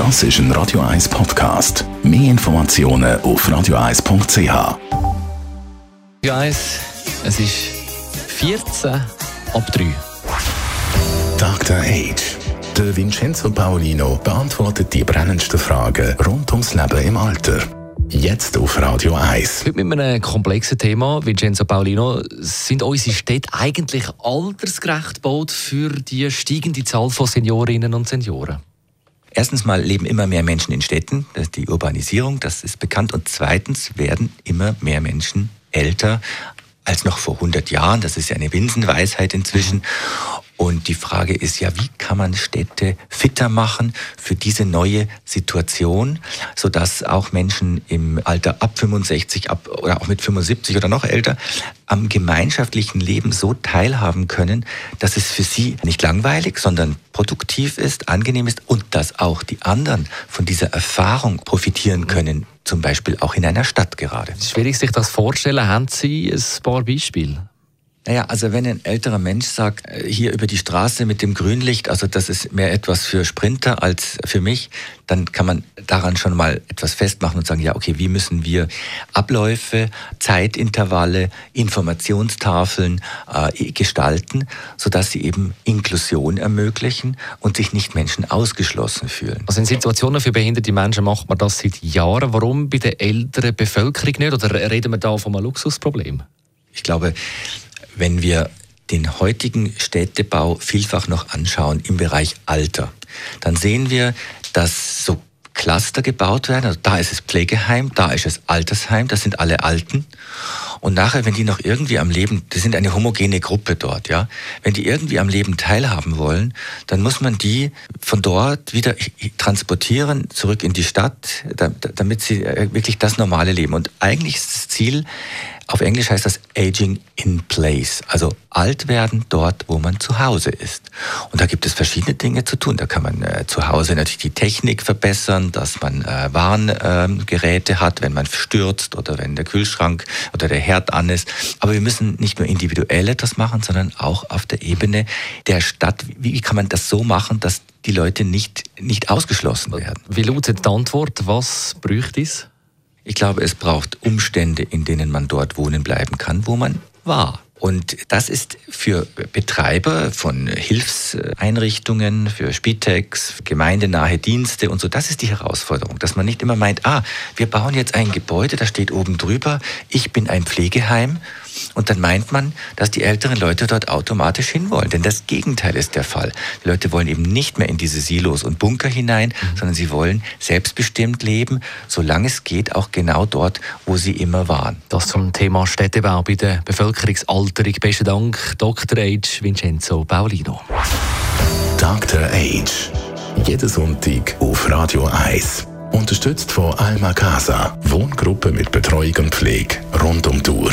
Das ist ein Radio 1 Podcast. Mehr Informationen auf radio1.ch. Radio 1, es ist 14 ab 3. Dr. Age. Der Vincenzo Paolino beantwortet die brennendsten Fragen rund ums Leben im Alter. Jetzt auf Radio 1. Heute mit einem komplexen Thema, Vincenzo Paolino, sind unsere Städte eigentlich altersgerecht gebaut für die steigende Zahl von Seniorinnen und Senioren? Erstens mal leben immer mehr Menschen in Städten, das ist die Urbanisierung, das ist bekannt. Und zweitens werden immer mehr Menschen älter als noch vor 100 Jahren. Das ist ja eine Binsenweisheit inzwischen. Und die Frage ist ja, wie kann man Städte fitter machen für diese neue Situation, sodass auch Menschen im Alter ab 65 ab, oder auch mit 75 oder noch älter am gemeinschaftlichen Leben so teilhaben können, dass es für sie nicht langweilig, sondern produktiv ist, angenehm ist und dass auch die anderen von dieser Erfahrung profitieren können, zum Beispiel auch in einer Stadt gerade. Schwierig, sich das vorzustellen. Haben Sie ein paar Beispiele? Naja, also wenn ein älterer Mensch sagt, äh, hier über die Straße mit dem Grünlicht, also das ist mehr etwas für Sprinter als für mich, dann kann man daran schon mal etwas festmachen und sagen, ja, okay, wie müssen wir Abläufe, Zeitintervalle, Informationstafeln äh, gestalten, sodass sie eben Inklusion ermöglichen und sich nicht Menschen ausgeschlossen fühlen. Also in Situationen für behinderte Menschen macht man das seit Jahren. Warum bei der älteren Bevölkerung nicht? Oder reden wir da von einem Luxusproblem? Ich glaube, wenn wir den heutigen Städtebau vielfach noch anschauen im Bereich Alter, dann sehen wir, dass so Cluster gebaut werden. Also da ist es Pflegeheim, da ist es Altersheim, das sind alle Alten. Und nachher, wenn die noch irgendwie am Leben, das sind eine homogene Gruppe dort, ja, wenn die irgendwie am Leben teilhaben wollen, dann muss man die von dort wieder transportieren zurück in die Stadt, damit sie äh, wirklich das normale Leben. Und eigentlich ist das Ziel, auf Englisch heißt das Aging in Place, also alt werden dort, wo man zu Hause ist. Und da gibt es verschiedene Dinge zu tun. Da kann man äh, zu Hause natürlich die Technik verbessern, dass man äh, Warngeräte hat, wenn man stürzt oder wenn der Kühlschrank oder der Herd an ist. Aber wir müssen nicht nur individuell etwas machen, sondern auch auf der Ebene der Stadt. Wie kann man das so machen, dass die Leute nicht, nicht ausgeschlossen werden? Wie lautet die Antwort? Was bräuchte es? Ich glaube, es braucht Umstände, in denen man dort wohnen bleiben kann, wo man war. Und das ist für Betreiber von Hilfseinrichtungen, für Spitex, gemeindenahe Dienste und so, das ist die Herausforderung, dass man nicht immer meint, ah, wir bauen jetzt ein Gebäude, da steht oben drüber, ich bin ein Pflegeheim und dann meint man, dass die älteren Leute dort automatisch hinwollen. Denn das Gegenteil ist der Fall. Die Leute wollen eben nicht mehr in diese Silos und Bunker hinein, mhm. sondern sie wollen selbstbestimmt leben, solange es geht, auch genau dort, wo sie immer waren. Das zum Thema Städtebau bei der Bevölkerungsalterung. Besten Dank, Dr. Age Vincenzo Paulino. Dr. Age. Jeden Sonntag auf Radio 1. Unterstützt von Alma Casa. Wohngruppe mit Betreuung und Pflege rund um die Uhr